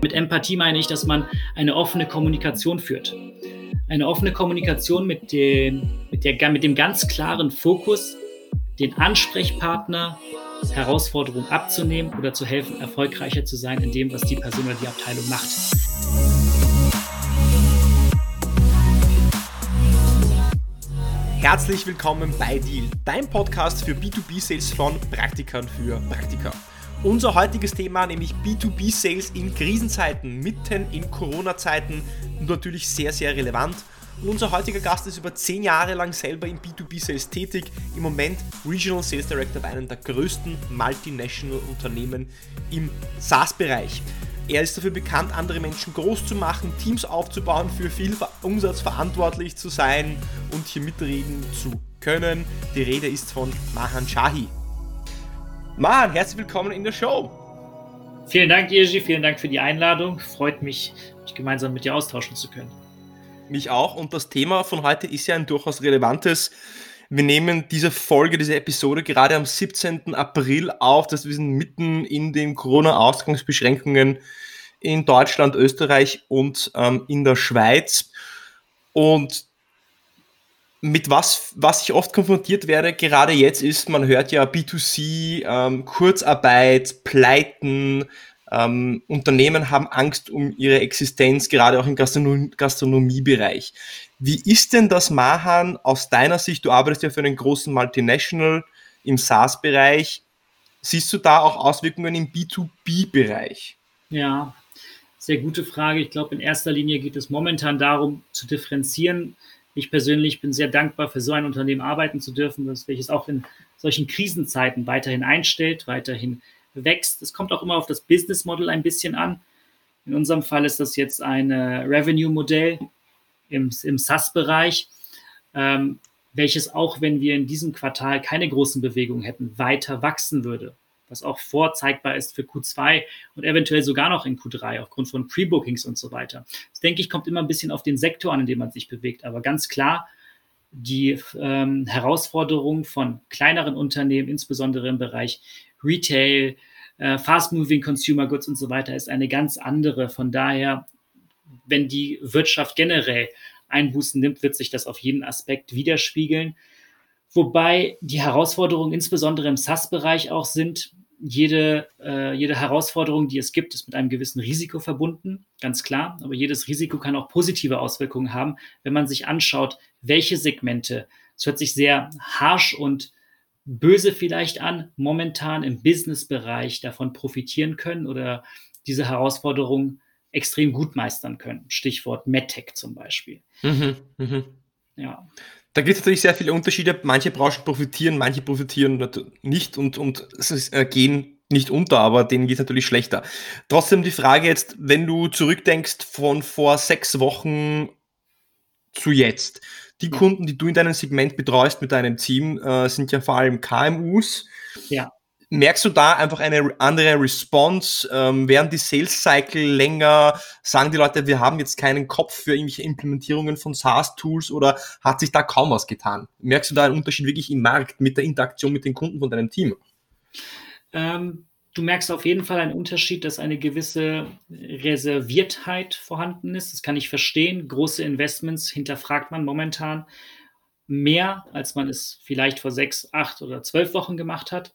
Mit Empathie meine ich, dass man eine offene Kommunikation führt. Eine offene Kommunikation mit dem, mit, der, mit dem ganz klaren Fokus, den Ansprechpartner Herausforderungen abzunehmen oder zu helfen, erfolgreicher zu sein in dem, was die Person oder die Abteilung macht. Herzlich willkommen bei Deal, dein Podcast für B2B-Sales von Praktikern für Praktika. Unser heutiges Thema, nämlich B2B-Sales in Krisenzeiten, mitten in Corona-Zeiten, natürlich sehr, sehr relevant. Und unser heutiger Gast ist über zehn Jahre lang selber im B2B-Sales tätig, im Moment Regional Sales Director bei einem der größten Multinational Unternehmen im SaaS-Bereich. Er ist dafür bekannt, andere Menschen groß zu machen, Teams aufzubauen, für viel Umsatz verantwortlich zu sein und hier mitreden zu können. Die Rede ist von Mahan Shahi. Mahan, herzlich willkommen in der Show. Vielen Dank, Irji, vielen Dank für die Einladung. Freut mich, mich gemeinsam mit dir austauschen zu können. Mich auch. Und das Thema von heute ist ja ein durchaus relevantes. Wir nehmen diese Folge, diese Episode gerade am 17. April auf. Das wir sind mitten in den Corona-Ausgangsbeschränkungen in Deutschland, Österreich und ähm, in der Schweiz. Und mit was, was ich oft konfrontiert werde, gerade jetzt ist, man hört ja B2C, ähm, Kurzarbeit, Pleiten, ähm, Unternehmen haben Angst um ihre Existenz, gerade auch im Gastronom Gastronomiebereich. Wie ist denn das, Mahan, aus deiner Sicht? Du arbeitest ja für einen großen Multinational im SaaS-Bereich. Siehst du da auch Auswirkungen im B2B-Bereich? Ja, sehr gute Frage. Ich glaube, in erster Linie geht es momentan darum, zu differenzieren. Ich persönlich bin sehr dankbar, für so ein Unternehmen arbeiten zu dürfen, welches auch in solchen Krisenzeiten weiterhin einstellt, weiterhin wächst. Es kommt auch immer auf das Business Model ein bisschen an. In unserem Fall ist das jetzt ein Revenue-Modell im, im SaaS-Bereich, ähm, welches auch, wenn wir in diesem Quartal keine großen Bewegungen hätten, weiter wachsen würde. Was auch vorzeigbar ist für Q2 und eventuell sogar noch in Q3 aufgrund von Pre-Bookings und so weiter. Das denke ich, kommt immer ein bisschen auf den Sektor an, in dem man sich bewegt. Aber ganz klar, die ähm, Herausforderungen von kleineren Unternehmen, insbesondere im Bereich Retail, äh, Fast-Moving Consumer Goods und so weiter ist eine ganz andere. Von daher, wenn die Wirtschaft generell Einbußen nimmt, wird sich das auf jeden Aspekt widerspiegeln. Wobei die Herausforderungen insbesondere im SaaS-Bereich auch sind, jede, äh, jede Herausforderung, die es gibt, ist mit einem gewissen Risiko verbunden, ganz klar. Aber jedes Risiko kann auch positive Auswirkungen haben, wenn man sich anschaut, welche Segmente, es hört sich sehr harsh und böse vielleicht an, momentan im Business-Bereich davon profitieren können oder diese Herausforderung extrem gut meistern können. Stichwort MedTech zum Beispiel. Mhm, mh. Ja. Da gibt es natürlich sehr viele Unterschiede. Manche Branchen profitieren, manche profitieren nicht und, und äh, gehen nicht unter, aber denen geht es natürlich schlechter. Trotzdem die Frage jetzt, wenn du zurückdenkst von vor sechs Wochen zu jetzt, die Kunden, die du in deinem Segment betreust mit deinem Team, äh, sind ja vor allem KMUs. Ja. Merkst du da einfach eine andere Response? Ähm, werden die Sales Cycle länger? Sagen die Leute, wir haben jetzt keinen Kopf für irgendwelche Implementierungen von SaaS-Tools oder hat sich da kaum was getan? Merkst du da einen Unterschied wirklich im Markt mit der Interaktion mit den Kunden von deinem Team? Ähm, du merkst auf jeden Fall einen Unterschied, dass eine gewisse Reserviertheit vorhanden ist. Das kann ich verstehen. Große Investments hinterfragt man momentan mehr, als man es vielleicht vor sechs, acht oder zwölf Wochen gemacht hat.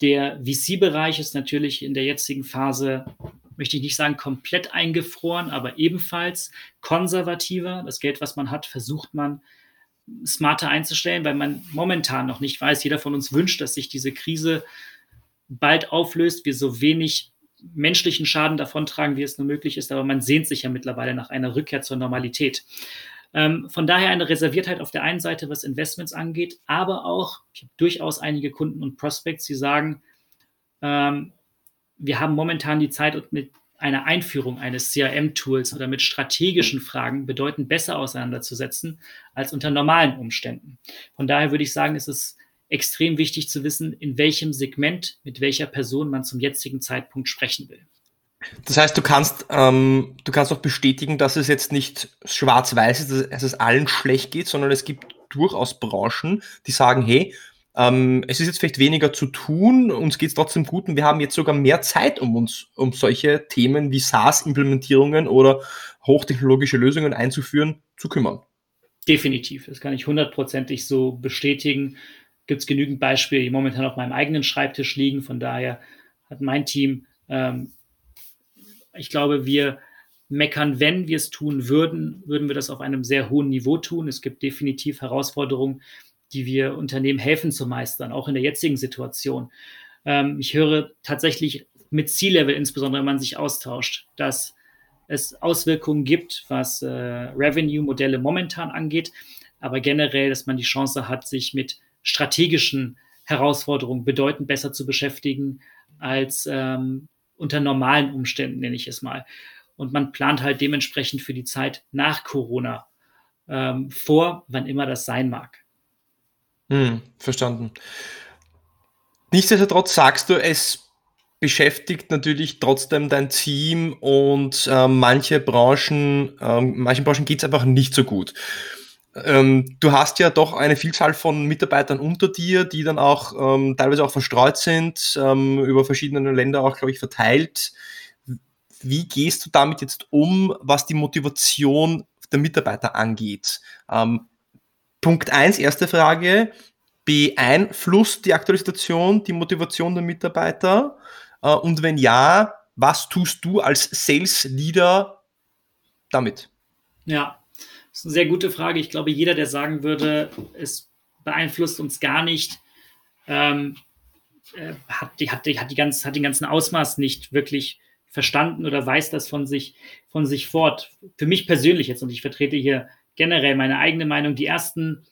Der VC-Bereich ist natürlich in der jetzigen Phase, möchte ich nicht sagen komplett eingefroren, aber ebenfalls konservativer. Das Geld, was man hat, versucht man smarter einzustellen, weil man momentan noch nicht weiß. Jeder von uns wünscht, dass sich diese Krise bald auflöst, wir so wenig menschlichen Schaden davontragen, wie es nur möglich ist. Aber man sehnt sich ja mittlerweile nach einer Rückkehr zur Normalität. Ähm, von daher eine Reserviertheit auf der einen Seite, was Investments angeht, aber auch, ich habe durchaus einige Kunden und Prospects, die sagen, ähm, wir haben momentan die Zeit und mit einer Einführung eines CRM-Tools oder mit strategischen Fragen bedeutend besser auseinanderzusetzen als unter normalen Umständen. Von daher würde ich sagen, es ist extrem wichtig zu wissen, in welchem Segment, mit welcher Person man zum jetzigen Zeitpunkt sprechen will. Das heißt, du kannst, ähm, du kannst auch bestätigen, dass es jetzt nicht schwarz-weiß ist, dass es allen schlecht geht, sondern es gibt durchaus Branchen, die sagen, hey, ähm, es ist jetzt vielleicht weniger zu tun, uns geht es trotzdem gut und wir haben jetzt sogar mehr Zeit, um uns um solche Themen wie SaaS-Implementierungen oder hochtechnologische Lösungen einzuführen, zu kümmern. Definitiv, das kann ich hundertprozentig so bestätigen. Gibt es genügend Beispiele, die momentan auf meinem eigenen Schreibtisch liegen. Von daher hat mein Team, ähm, ich glaube, wir meckern, wenn wir es tun würden, würden wir das auf einem sehr hohen Niveau tun. Es gibt definitiv Herausforderungen, die wir Unternehmen helfen zu meistern, auch in der jetzigen Situation. Ähm, ich höre tatsächlich mit C-Level, insbesondere wenn man sich austauscht, dass es Auswirkungen gibt, was äh, Revenue-Modelle momentan angeht, aber generell, dass man die Chance hat, sich mit strategischen Herausforderungen bedeutend besser zu beschäftigen als ähm, unter normalen Umständen, nenne ich es mal. Und man plant halt dementsprechend für die Zeit nach Corona ähm, vor, wann immer das sein mag. Hm, verstanden. Nichtsdestotrotz sagst du, es beschäftigt natürlich trotzdem dein Team und äh, manche Branchen, äh, manchen Branchen geht es einfach nicht so gut. Ähm, du hast ja doch eine Vielzahl von Mitarbeitern unter dir, die dann auch ähm, teilweise auch verstreut sind, ähm, über verschiedene Länder auch, glaube ich, verteilt. Wie gehst du damit jetzt um, was die Motivation der Mitarbeiter angeht? Ähm, Punkt eins, erste Frage. Beeinflusst die aktuelle Situation die Motivation der Mitarbeiter? Äh, und wenn ja, was tust du als Sales Leader damit? Ja, ist eine sehr gute Frage. Ich glaube, jeder, der sagen würde, es beeinflusst uns gar nicht, ähm, äh, hat, die, hat, die, hat, die ganz, hat den ganzen Ausmaß nicht wirklich verstanden oder weiß das von sich, von sich fort. Für mich persönlich jetzt, und ich vertrete hier generell meine eigene Meinung, die ersten,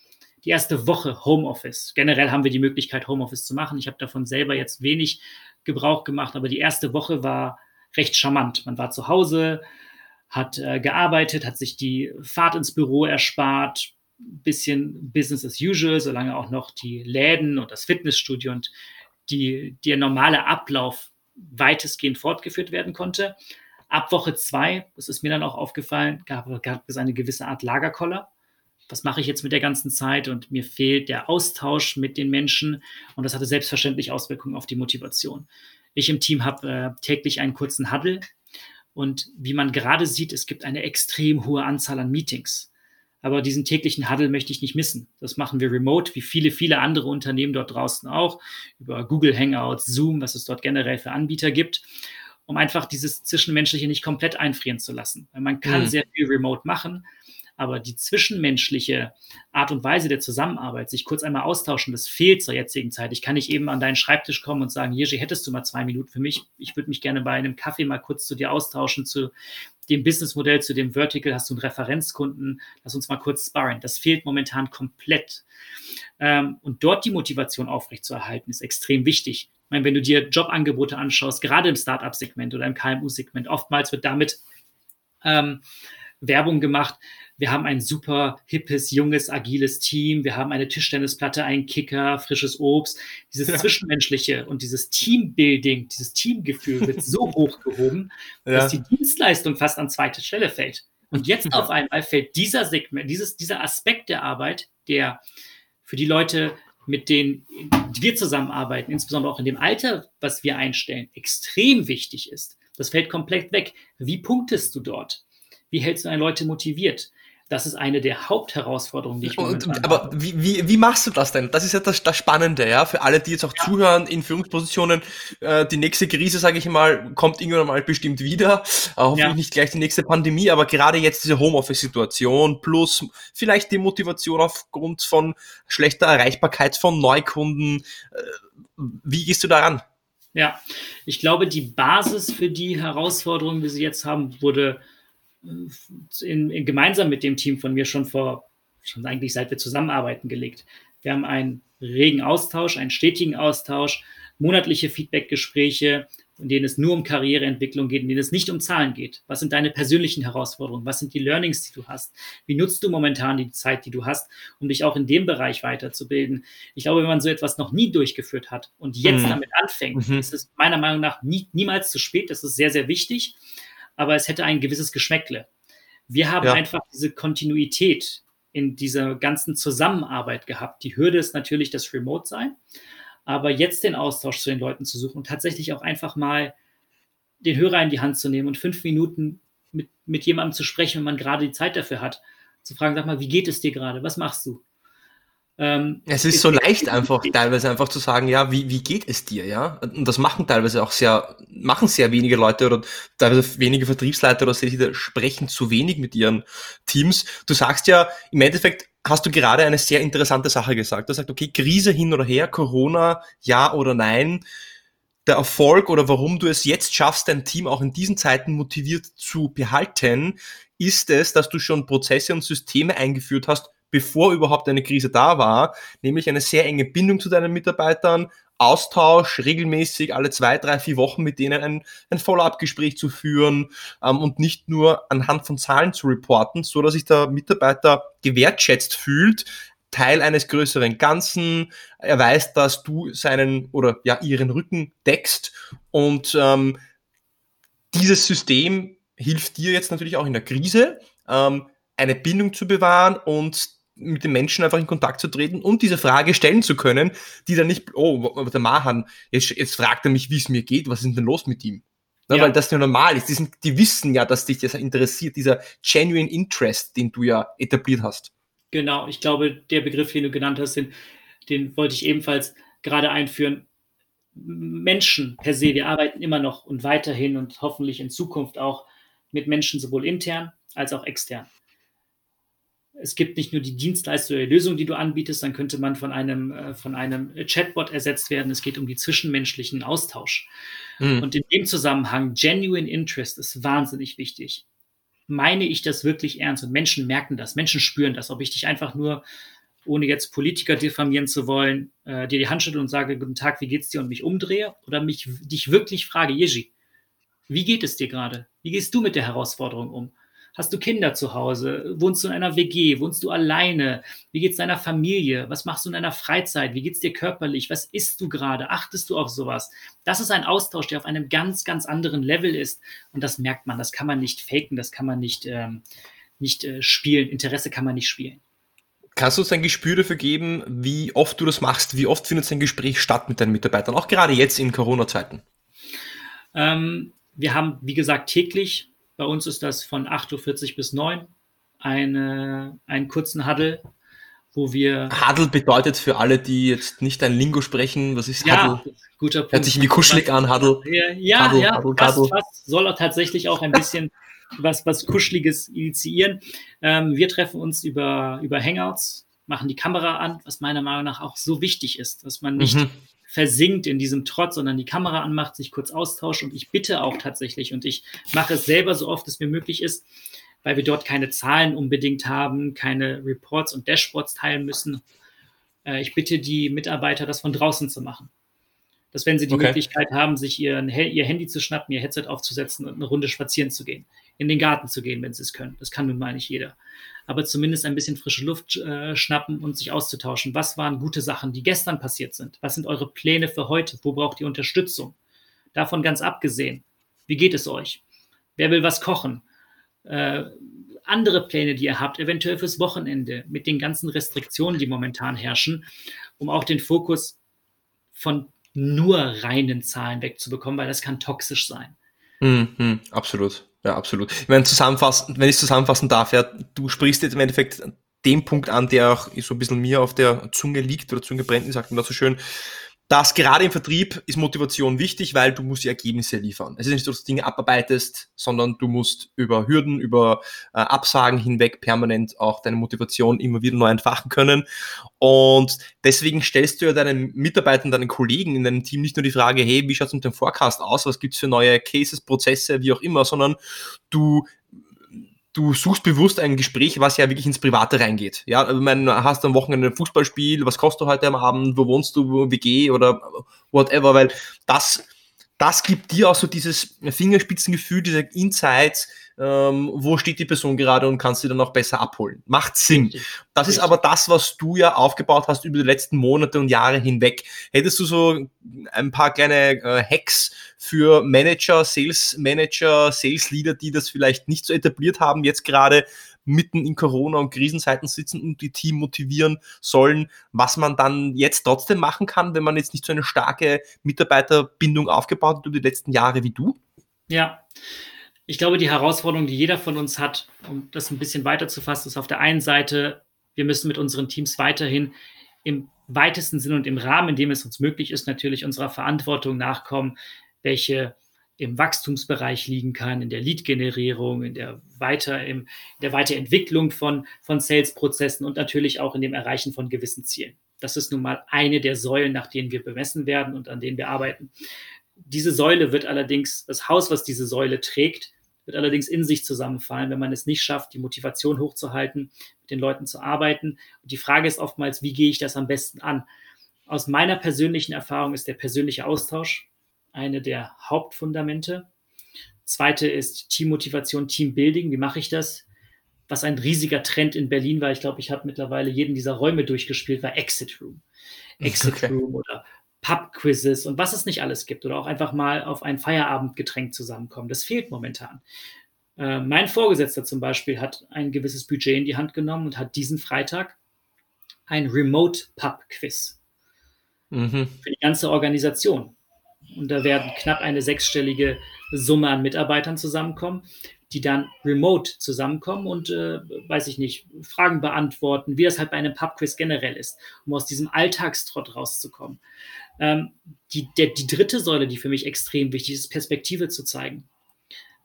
die erste Woche Homeoffice. Generell haben wir die Möglichkeit, Homeoffice zu machen. Ich habe davon selber jetzt wenig Gebrauch gemacht, aber die erste Woche war recht charmant. Man war zu Hause, hat äh, gearbeitet, hat sich die Fahrt ins Büro erspart, bisschen Business as usual, solange auch noch die Läden und das Fitnessstudio und die, der normale Ablauf weitestgehend fortgeführt werden konnte. Ab Woche zwei, das ist mir dann auch aufgefallen, gab, gab es eine gewisse Art Lagerkoller. Was mache ich jetzt mit der ganzen Zeit? Und mir fehlt der Austausch mit den Menschen. Und das hatte selbstverständlich Auswirkungen auf die Motivation. Ich im Team habe äh, täglich einen kurzen Huddle. Und wie man gerade sieht, es gibt eine extrem hohe Anzahl an Meetings. Aber diesen täglichen Huddle möchte ich nicht missen. Das machen wir remote, wie viele, viele andere Unternehmen dort draußen auch, über Google Hangouts, Zoom, was es dort generell für Anbieter gibt um einfach dieses Zwischenmenschliche nicht komplett einfrieren zu lassen. Weil man kann mhm. sehr viel remote machen, aber die zwischenmenschliche Art und Weise der Zusammenarbeit, sich kurz einmal austauschen, das fehlt zur jetzigen Zeit. Ich kann nicht eben an deinen Schreibtisch kommen und sagen, Jerzy, hättest du mal zwei Minuten für mich? Ich würde mich gerne bei einem Kaffee mal kurz zu dir austauschen, zu dem Businessmodell, zu dem Vertical. Hast du einen Referenzkunden? Lass uns mal kurz sparren. Das fehlt momentan komplett. Ähm, und dort die Motivation aufrechtzuerhalten, ist extrem wichtig. Ich meine, wenn du dir Jobangebote anschaust, gerade im Startup-Segment oder im KMU-Segment, oftmals wird damit ähm, Werbung gemacht. Wir haben ein super hippes, junges, agiles Team. Wir haben eine Tischtennisplatte, einen Kicker, frisches Obst. Dieses ja. Zwischenmenschliche und dieses Teambuilding, dieses Teamgefühl wird so hochgehoben, ja. dass die Dienstleistung fast an zweite Stelle fällt. Und jetzt auf einmal fällt dieser Segment, dieses, dieser Aspekt der Arbeit, der für die Leute mit denen wir zusammenarbeiten, insbesondere auch in dem Alter, was wir einstellen, extrem wichtig ist. Das fällt komplett weg. Wie punktest du dort? Wie hältst du deine Leute motiviert? Das ist eine der Hauptherausforderungen, die ich und, Aber wie, wie, wie machst du das denn? Das ist ja das, das Spannende, ja, für alle, die jetzt auch ja. zuhören in Führungspositionen. Äh, die nächste Krise, sage ich mal, kommt irgendwann mal bestimmt wieder. Äh, hoffentlich ja. nicht gleich die nächste Pandemie, aber gerade jetzt diese Homeoffice-Situation plus vielleicht die Motivation aufgrund von schlechter Erreichbarkeit von Neukunden. Äh, wie gehst du daran? Ja, ich glaube, die Basis für die Herausforderungen, die sie jetzt haben, wurde in, in, gemeinsam mit dem Team von mir schon vor, schon eigentlich seit wir zusammenarbeiten, gelegt. Wir haben einen regen Austausch, einen stetigen Austausch, monatliche Feedbackgespräche, in denen es nur um Karriereentwicklung geht, in denen es nicht um Zahlen geht. Was sind deine persönlichen Herausforderungen? Was sind die Learnings, die du hast? Wie nutzt du momentan die Zeit, die du hast, um dich auch in dem Bereich weiterzubilden? Ich glaube, wenn man so etwas noch nie durchgeführt hat und jetzt mhm. damit anfängt, mhm. ist es meiner Meinung nach nie, niemals zu spät. Das ist sehr, sehr wichtig aber es hätte ein gewisses Geschmäckle. Wir haben ja. einfach diese Kontinuität in dieser ganzen Zusammenarbeit gehabt. Die Hürde ist natürlich das Remote-Sein, aber jetzt den Austausch zu den Leuten zu suchen und tatsächlich auch einfach mal den Hörer in die Hand zu nehmen und fünf Minuten mit, mit jemandem zu sprechen, wenn man gerade die Zeit dafür hat, zu fragen, sag mal, wie geht es dir gerade? Was machst du? Ähm, es ist so leicht einfach teilweise einfach zu sagen, ja, wie, wie geht es dir, ja? Und das machen teilweise auch sehr, machen sehr wenige Leute oder teilweise wenige Vertriebsleiter oder Sales sprechen zu wenig mit ihren Teams. Du sagst ja, im Endeffekt hast du gerade eine sehr interessante Sache gesagt. Du sagst, okay, Krise hin oder her, Corona, ja oder nein. Der Erfolg oder warum du es jetzt schaffst, dein Team auch in diesen Zeiten motiviert zu behalten, ist es, dass du schon Prozesse und Systeme eingeführt hast, bevor überhaupt eine Krise da war, nämlich eine sehr enge Bindung zu deinen Mitarbeitern, Austausch regelmäßig alle zwei, drei, vier Wochen mit denen ein, ein Follow-up-Gespräch zu führen ähm, und nicht nur anhand von Zahlen zu reporten, so dass sich der Mitarbeiter gewertschätzt fühlt, Teil eines größeren Ganzen. Er weiß, dass du seinen oder ja ihren Rücken deckst und ähm, dieses System hilft dir jetzt natürlich auch in der Krise, ähm, eine Bindung zu bewahren und mit den Menschen einfach in Kontakt zu treten und diese Frage stellen zu können, die dann nicht, oh, der Mahan, jetzt, jetzt fragt er mich, wie es mir geht, was ist denn los mit ihm? Na, ja. Weil das ja normal ist. Die, sind, die wissen ja, dass dich das interessiert, dieser genuine Interest, den du ja etabliert hast. Genau, ich glaube, der Begriff, den du genannt hast, den, den wollte ich ebenfalls gerade einführen. Menschen per se, wir arbeiten immer noch und weiterhin und hoffentlich in Zukunft auch mit Menschen sowohl intern als auch extern es gibt nicht nur die Dienstleistung oder die Lösung, die du anbietest, dann könnte man von einem, äh, von einem Chatbot ersetzt werden. Es geht um die zwischenmenschlichen Austausch. Mhm. Und in dem Zusammenhang, Genuine Interest ist wahnsinnig wichtig. Meine ich das wirklich ernst? Und Menschen merken das, Menschen spüren das. Ob ich dich einfach nur, ohne jetzt Politiker diffamieren zu wollen, äh, dir die Hand schüttel und sage, guten Tag, wie geht's dir und mich umdrehe oder mich, dich wirklich frage, Jeji, wie geht es dir gerade? Wie gehst du mit der Herausforderung um? Hast du Kinder zu Hause? Wohnst du in einer WG? Wohnst du alleine? Wie geht es deiner Familie? Was machst du in deiner Freizeit? Wie geht es dir körperlich? Was isst du gerade? Achtest du auf sowas? Das ist ein Austausch, der auf einem ganz, ganz anderen Level ist. Und das merkt man. Das kann man nicht faken. Das kann man nicht, ähm, nicht äh, spielen. Interesse kann man nicht spielen. Kannst du uns ein Gespür dafür geben, wie oft du das machst? Wie oft findet ein Gespräch statt mit deinen Mitarbeitern? Auch gerade jetzt in Corona-Zeiten. Ähm, wir haben, wie gesagt, täglich bei uns ist das von 8.40 Uhr bis 9 eine, einen kurzen Huddle, wo wir. Huddle bedeutet für alle, die jetzt nicht ein Lingo sprechen, was ist ja, Huddle? Guter Punkt. Hört sich wie kuschelig an, Huddle. Ja, Huddle, ja, Huddle, fast, Huddle. fast soll er tatsächlich auch ein bisschen was, was Kuscheliges initiieren. Ähm, wir treffen uns über, über Hangouts, machen die Kamera an, was meiner Meinung nach auch so wichtig ist, dass man nicht mhm versinkt in diesem Trotz, sondern die Kamera anmacht, sich kurz austauscht. Und ich bitte auch tatsächlich, und ich mache es selber so oft es mir möglich ist, weil wir dort keine Zahlen unbedingt haben, keine Reports und Dashboards teilen müssen. Äh, ich bitte die Mitarbeiter, das von draußen zu machen. Dass wenn sie die okay. Möglichkeit haben, sich ihren, ihr Handy zu schnappen, ihr Headset aufzusetzen und eine Runde spazieren zu gehen, in den Garten zu gehen, wenn sie es können. Das kann nun mal nicht jeder aber zumindest ein bisschen frische Luft äh, schnappen und sich auszutauschen. Was waren gute Sachen, die gestern passiert sind? Was sind eure Pläne für heute? Wo braucht ihr Unterstützung? Davon ganz abgesehen, wie geht es euch? Wer will was kochen? Äh, andere Pläne, die ihr habt, eventuell fürs Wochenende, mit den ganzen Restriktionen, die momentan herrschen, um auch den Fokus von nur reinen Zahlen wegzubekommen, weil das kann toxisch sein. Mhm, absolut. Ja, absolut. Ich meine, zusammenfassen, wenn ich zusammenfassen darf, ja, du sprichst jetzt im Endeffekt den Punkt an, der auch so ein bisschen mir auf der Zunge liegt oder Zunge brennt, sagt man da so schön dass gerade im Vertrieb ist Motivation wichtig, weil du musst die Ergebnisse liefern. Es ist nicht so, dass du Dinge abarbeitest, sondern du musst über Hürden, über äh, Absagen hinweg permanent auch deine Motivation immer wieder neu entfachen können. Und deswegen stellst du ja deinen Mitarbeitern, deinen Kollegen in deinem Team nicht nur die Frage, hey, wie schaut es mit dem Forecast aus, was gibt's für neue Cases, Prozesse, wie auch immer, sondern du du suchst bewusst ein Gespräch, was ja wirklich ins Private reingeht. Ja, also, ich meine, hast am Wochenende ein Fußballspiel, was kostet du heute am Abend, wo wohnst du, WG oder whatever, weil das, das gibt dir auch so dieses Fingerspitzengefühl, diese Insights, ähm, wo steht die Person gerade und kannst sie dann auch besser abholen. Macht Sinn. Das ist aber das, was du ja aufgebaut hast über die letzten Monate und Jahre hinweg. Hättest du so ein paar kleine äh, Hacks für Manager, Sales Manager, Sales Leader, die das vielleicht nicht so etabliert haben, jetzt gerade mitten in Corona und Krisenzeiten sitzen und die Team motivieren sollen, was man dann jetzt trotzdem machen kann, wenn man jetzt nicht so eine starke Mitarbeiterbindung aufgebaut hat über die letzten Jahre wie du? Ja, ich glaube, die Herausforderung, die jeder von uns hat, um das ein bisschen weiter zu fassen, ist auf der einen Seite, wir müssen mit unseren Teams weiterhin im weitesten Sinn und im Rahmen, in dem es uns möglich ist, natürlich unserer Verantwortung nachkommen, welche im Wachstumsbereich liegen kann, in der Lead-Generierung, in der Weiter, in der Weiterentwicklung von, von Sales-Prozessen und natürlich auch in dem Erreichen von gewissen Zielen. Das ist nun mal eine der Säulen, nach denen wir bemessen werden und an denen wir arbeiten. Diese Säule wird allerdings, das Haus, was diese Säule trägt, wird allerdings in sich zusammenfallen, wenn man es nicht schafft, die Motivation hochzuhalten, mit den Leuten zu arbeiten. Und die Frage ist oftmals, wie gehe ich das am besten an? Aus meiner persönlichen Erfahrung ist der persönliche Austausch eine der Hauptfundamente. Zweite ist Teammotivation, Teambuilding. Wie mache ich das? Was ein riesiger Trend in Berlin war, ich glaube, ich habe mittlerweile jeden dieser Räume durchgespielt, war Exit Room. Exit okay. Room oder Pub-Quizzes und was es nicht alles gibt. Oder auch einfach mal auf ein Feierabendgetränk zusammenkommen. Das fehlt momentan. Äh, mein Vorgesetzter zum Beispiel hat ein gewisses Budget in die Hand genommen und hat diesen Freitag ein Remote-Pub-Quiz mhm. für die ganze Organisation. Und da werden knapp eine sechsstellige Summe an Mitarbeitern zusammenkommen, die dann remote zusammenkommen und, äh, weiß ich nicht, Fragen beantworten, wie das halt bei einem Pubquiz generell ist, um aus diesem Alltagstrott rauszukommen. Ähm, die, der, die dritte Säule, die für mich extrem wichtig ist, Perspektive zu zeigen.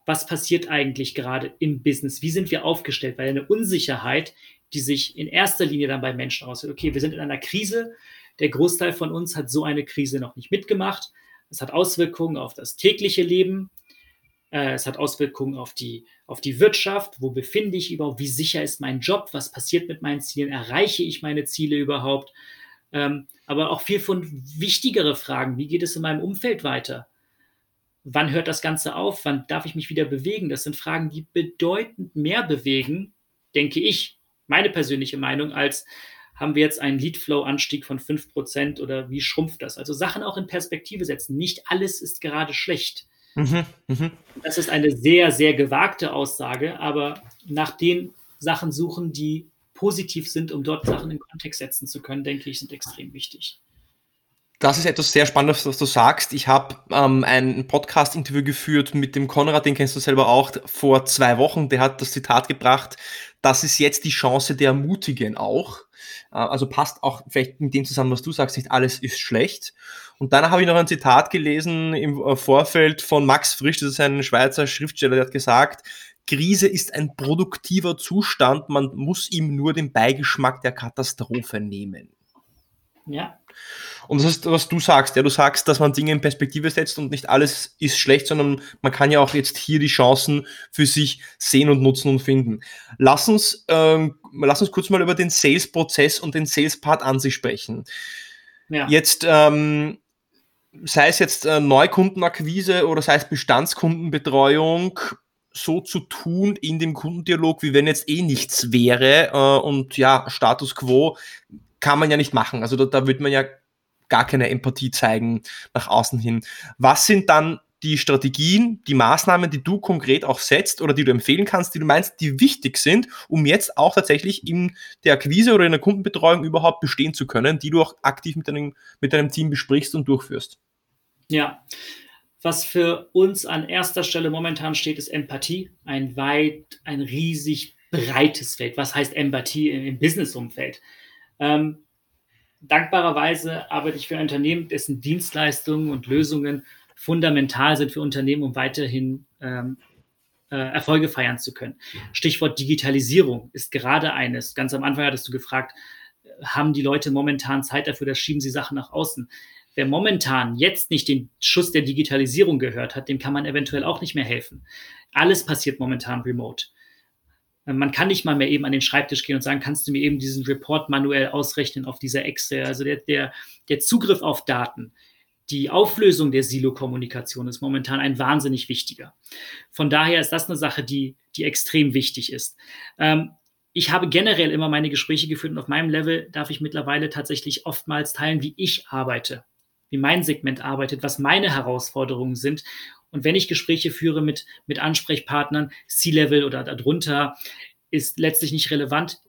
Was passiert eigentlich gerade im Business? Wie sind wir aufgestellt? Weil eine Unsicherheit, die sich in erster Linie dann bei Menschen aushält. Okay, wir sind in einer Krise. Der Großteil von uns hat so eine Krise noch nicht mitgemacht. Es hat Auswirkungen auf das tägliche Leben. Äh, es hat Auswirkungen auf die, auf die Wirtschaft. Wo befinde ich überhaupt? Wie sicher ist mein Job? Was passiert mit meinen Zielen? Erreiche ich meine Ziele überhaupt? Ähm, aber auch viel von wichtigere Fragen. Wie geht es in meinem Umfeld weiter? Wann hört das Ganze auf? Wann darf ich mich wieder bewegen? Das sind Fragen, die bedeutend mehr bewegen, denke ich, meine persönliche Meinung, als haben wir jetzt einen Leadflow-Anstieg von 5% oder wie schrumpft das? Also Sachen auch in Perspektive setzen. Nicht alles ist gerade schlecht. Mhm, mh. Das ist eine sehr, sehr gewagte Aussage, aber nach den Sachen suchen, die positiv sind, um dort Sachen in Kontext setzen zu können, denke ich, sind extrem wichtig. Das ist etwas sehr Spannendes, was du sagst. Ich habe ähm, ein Podcast-Interview geführt mit dem Konrad, den kennst du selber auch, vor zwei Wochen. Der hat das Zitat gebracht, das ist jetzt die Chance der Mutigen auch. Äh, also passt auch vielleicht in dem zusammen, was du sagst, nicht alles ist schlecht. Und dann habe ich noch ein Zitat gelesen im äh, Vorfeld von Max Frisch, das ist ein Schweizer Schriftsteller, der hat gesagt, Krise ist ein produktiver Zustand, man muss ihm nur den Beigeschmack der Katastrophe nehmen. Ja. Und das ist, was du sagst. Ja, du sagst, dass man Dinge in Perspektive setzt und nicht alles ist schlecht, sondern man kann ja auch jetzt hier die Chancen für sich sehen und nutzen und finden. Lass uns, ähm, lass uns kurz mal über den Sales-Prozess und den Sales-Part an sich sprechen. Ja. Jetzt, ähm, sei es jetzt äh, Neukundenakquise oder sei es Bestandskundenbetreuung, so zu tun in dem Kundendialog, wie wenn jetzt eh nichts wäre äh, und ja, Status quo kann man ja nicht machen. Also da, da wird man ja gar keine Empathie zeigen nach außen hin. Was sind dann die Strategien, die Maßnahmen, die du konkret auch setzt oder die du empfehlen kannst, die du meinst, die wichtig sind, um jetzt auch tatsächlich in der Akquise oder in der Kundenbetreuung überhaupt bestehen zu können, die du auch aktiv mit deinem, mit deinem Team besprichst und durchführst? Ja, was für uns an erster Stelle momentan steht, ist Empathie. Ein weit, ein riesig breites Feld. Was heißt Empathie im Business-Umfeld? Ähm, dankbarerweise arbeite ich für ein Unternehmen, dessen Dienstleistungen und Lösungen fundamental sind für Unternehmen, um weiterhin ähm, äh, Erfolge feiern zu können. Stichwort Digitalisierung ist gerade eines. Ganz am Anfang hattest du gefragt, haben die Leute momentan Zeit dafür, da schieben sie Sachen nach außen. Wer momentan jetzt nicht den Schuss der Digitalisierung gehört hat, dem kann man eventuell auch nicht mehr helfen. Alles passiert momentan remote. Man kann nicht mal mehr eben an den Schreibtisch gehen und sagen, kannst du mir eben diesen Report manuell ausrechnen auf dieser Excel. Also der, der, der Zugriff auf Daten die Auflösung der Silo-Kommunikation ist momentan ein wahnsinnig wichtiger. Von daher ist das eine Sache, die, die extrem wichtig ist. Ähm, ich habe generell immer meine Gespräche geführt und auf meinem Level darf ich mittlerweile tatsächlich oftmals teilen, wie ich arbeite, wie mein Segment arbeitet, was meine Herausforderungen sind. Und wenn ich Gespräche führe mit, mit Ansprechpartnern, C-Level oder darunter, ist letztlich nicht relevant.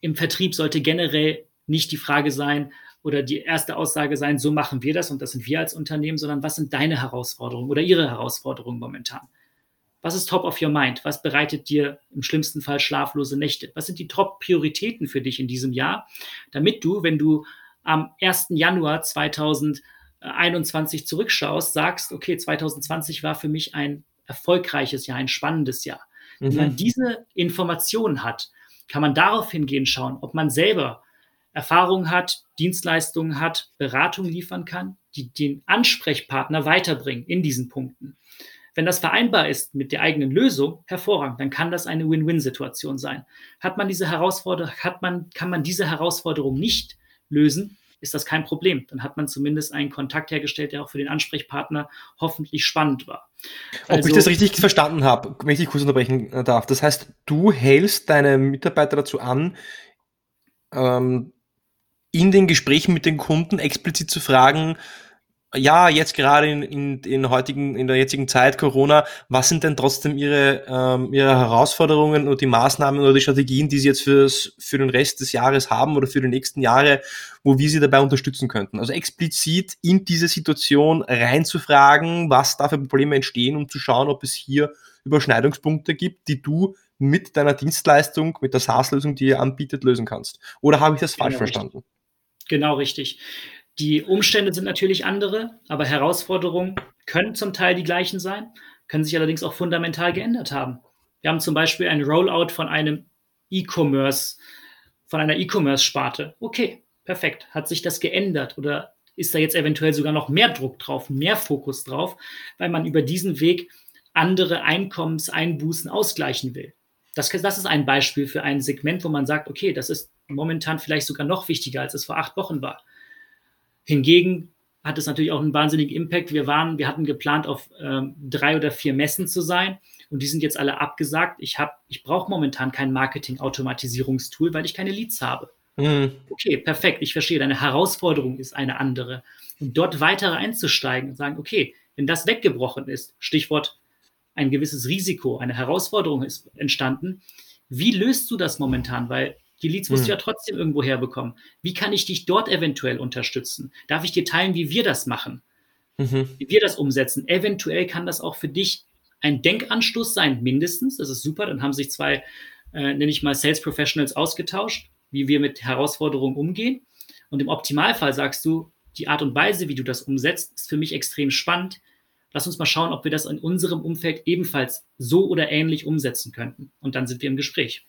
Im Vertrieb sollte generell nicht die Frage sein, oder die erste Aussage sein, so machen wir das und das sind wir als Unternehmen, sondern was sind deine Herausforderungen oder ihre Herausforderungen momentan? Was ist top of your mind? Was bereitet dir im schlimmsten Fall schlaflose Nächte? Was sind die Top-Prioritäten für dich in diesem Jahr, damit du, wenn du am 1. Januar 2021 zurückschaust, sagst, okay, 2020 war für mich ein erfolgreiches Jahr, ein spannendes Jahr. Mhm. Wenn man diese Informationen hat, kann man darauf hingehen schauen, ob man selber Erfahrung hat, Dienstleistungen hat, Beratung liefern kann, die den Ansprechpartner weiterbringen in diesen Punkten. Wenn das vereinbar ist mit der eigenen Lösung, hervorragend, dann kann das eine Win-Win-Situation sein. Hat man diese Herausforderung, hat man, kann man diese Herausforderung nicht lösen, ist das kein Problem. Dann hat man zumindest einen Kontakt hergestellt, der auch für den Ansprechpartner hoffentlich spannend war. Ob also, ich das richtig verstanden habe, wenn ich dich kurz unterbrechen darf. Das heißt, du hältst deine Mitarbeiter dazu an, ähm, in den Gesprächen mit den Kunden explizit zu fragen, ja, jetzt gerade in, in, in, heutigen, in der jetzigen Zeit Corona, was sind denn trotzdem Ihre, ähm, Ihre Herausforderungen und die Maßnahmen oder die Strategien, die Sie jetzt fürs, für den Rest des Jahres haben oder für die nächsten Jahre, wo wir Sie dabei unterstützen könnten? Also explizit in diese Situation reinzufragen, was da für Probleme entstehen, um zu schauen, ob es hier Überschneidungspunkte gibt, die du mit deiner Dienstleistung, mit der SaaS-Lösung, die ihr anbietet, lösen kannst. Oder habe ich das falsch genau, verstanden? Genau richtig. Die Umstände sind natürlich andere, aber Herausforderungen können zum Teil die gleichen sein, können sich allerdings auch fundamental geändert haben. Wir haben zum Beispiel ein Rollout von einem E-Commerce, von einer E-Commerce-Sparte. Okay, perfekt. Hat sich das geändert oder ist da jetzt eventuell sogar noch mehr Druck drauf, mehr Fokus drauf, weil man über diesen Weg andere Einkommenseinbußen ausgleichen will? Das, das ist ein Beispiel für ein Segment, wo man sagt, okay, das ist momentan vielleicht sogar noch wichtiger, als es vor acht Wochen war. Hingegen hat es natürlich auch einen wahnsinnigen Impact. Wir waren, wir hatten geplant, auf ähm, drei oder vier Messen zu sein und die sind jetzt alle abgesagt. Ich habe, ich brauche momentan kein Marketing-Automatisierungstool, weil ich keine Leads habe. Mhm. Okay, perfekt. Ich verstehe. Deine Herausforderung ist eine andere. Und dort weiter einzusteigen und sagen, okay, wenn das weggebrochen ist, Stichwort ein gewisses Risiko, eine Herausforderung ist entstanden. Wie löst du das momentan? Weil die Leads musst hm. du ja trotzdem irgendwo herbekommen. Wie kann ich dich dort eventuell unterstützen? Darf ich dir teilen, wie wir das machen? Mhm. Wie wir das umsetzen? Eventuell kann das auch für dich ein Denkanstoß sein, mindestens. Das ist super. Dann haben sich zwei, äh, nenne ich mal, Sales Professionals ausgetauscht, wie wir mit Herausforderungen umgehen. Und im Optimalfall sagst du, die Art und Weise, wie du das umsetzt, ist für mich extrem spannend. Lass uns mal schauen, ob wir das in unserem Umfeld ebenfalls so oder ähnlich umsetzen könnten. Und dann sind wir im Gespräch.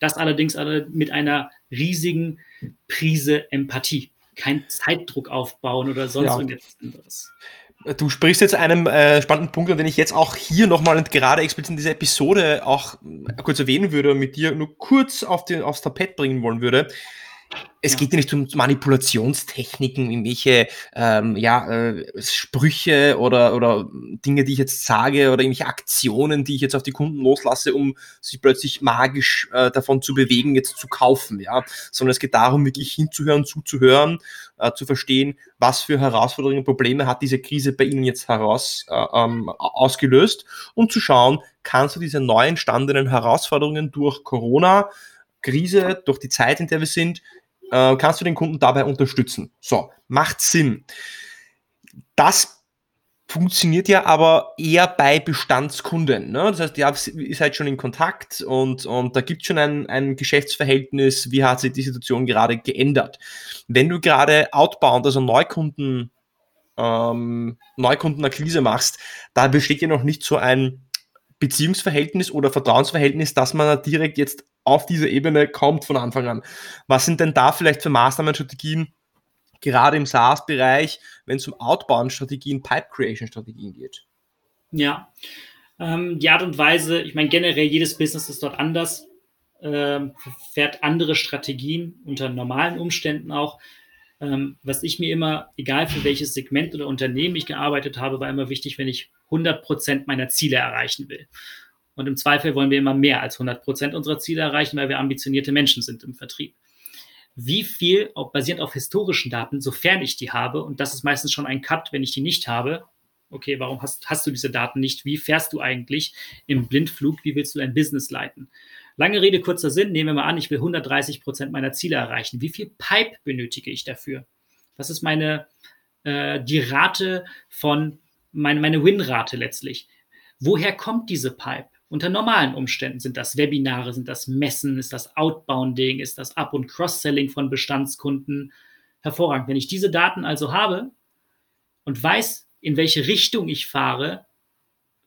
Das allerdings mit einer riesigen Prise Empathie. Kein Zeitdruck aufbauen oder sonst ja. irgendetwas anderes. Du sprichst jetzt einen äh, spannenden Punkt, den ich jetzt auch hier nochmal und gerade explizit in dieser Episode auch kurz erwähnen würde und mit dir nur kurz auf den, aufs Tapet bringen wollen würde es geht ja nicht um Manipulationstechniken, irgendwelche ähm, ja, äh, Sprüche oder, oder Dinge, die ich jetzt sage oder irgendwelche Aktionen, die ich jetzt auf die Kunden loslasse, um sich plötzlich magisch äh, davon zu bewegen, jetzt zu kaufen, ja, sondern es geht darum, wirklich hinzuhören, zuzuhören, äh, zu verstehen, was für Herausforderungen und Probleme hat diese Krise bei Ihnen jetzt heraus äh, ähm, ausgelöst und zu schauen, kannst du diese neu entstandenen Herausforderungen durch Corona Krise, durch die Zeit, in der wir sind, äh, kannst du den Kunden dabei unterstützen. So, macht Sinn. Das funktioniert ja aber eher bei Bestandskunden. Ne? Das heißt, ihr seid schon in Kontakt und, und da gibt es schon ein, ein Geschäftsverhältnis. Wie hat sich die Situation gerade geändert? Wenn du gerade outbound, also Neukunden, ähm, Neukundenakquise machst, da besteht ja noch nicht so ein Beziehungsverhältnis oder Vertrauensverhältnis, dass man direkt jetzt auf diese Ebene kommt von Anfang an. Was sind denn da vielleicht für Maßnahmenstrategien, gerade im SaaS-Bereich, wenn es um Outbound-Strategien, Pipe-Creation-Strategien geht? Ja, ähm, die Art und Weise, ich meine, generell jedes Business ist dort anders, ähm, fährt andere Strategien unter normalen Umständen auch. Ähm, was ich mir immer, egal für welches Segment oder Unternehmen ich gearbeitet habe, war immer wichtig, wenn ich 100 Prozent meiner Ziele erreichen will. Und im Zweifel wollen wir immer mehr als 100 Prozent unserer Ziele erreichen, weil wir ambitionierte Menschen sind im Vertrieb. Wie viel, auch basierend auf historischen Daten, sofern ich die habe, und das ist meistens schon ein Cut, wenn ich die nicht habe, okay, warum hast, hast du diese Daten nicht? Wie fährst du eigentlich im Blindflug? Wie willst du dein Business leiten? Lange Rede, kurzer Sinn. Nehmen wir mal an, ich will 130 Prozent meiner Ziele erreichen. Wie viel Pipe benötige ich dafür? Was ist meine, äh, die Rate von, meine, meine Win-Rate letztlich? Woher kommt diese Pipe? Unter normalen Umständen sind das Webinare, sind das Messen, ist das Outbounding, ist das Up- und Cross-Selling von Bestandskunden. Hervorragend. Wenn ich diese Daten also habe und weiß, in welche Richtung ich fahre,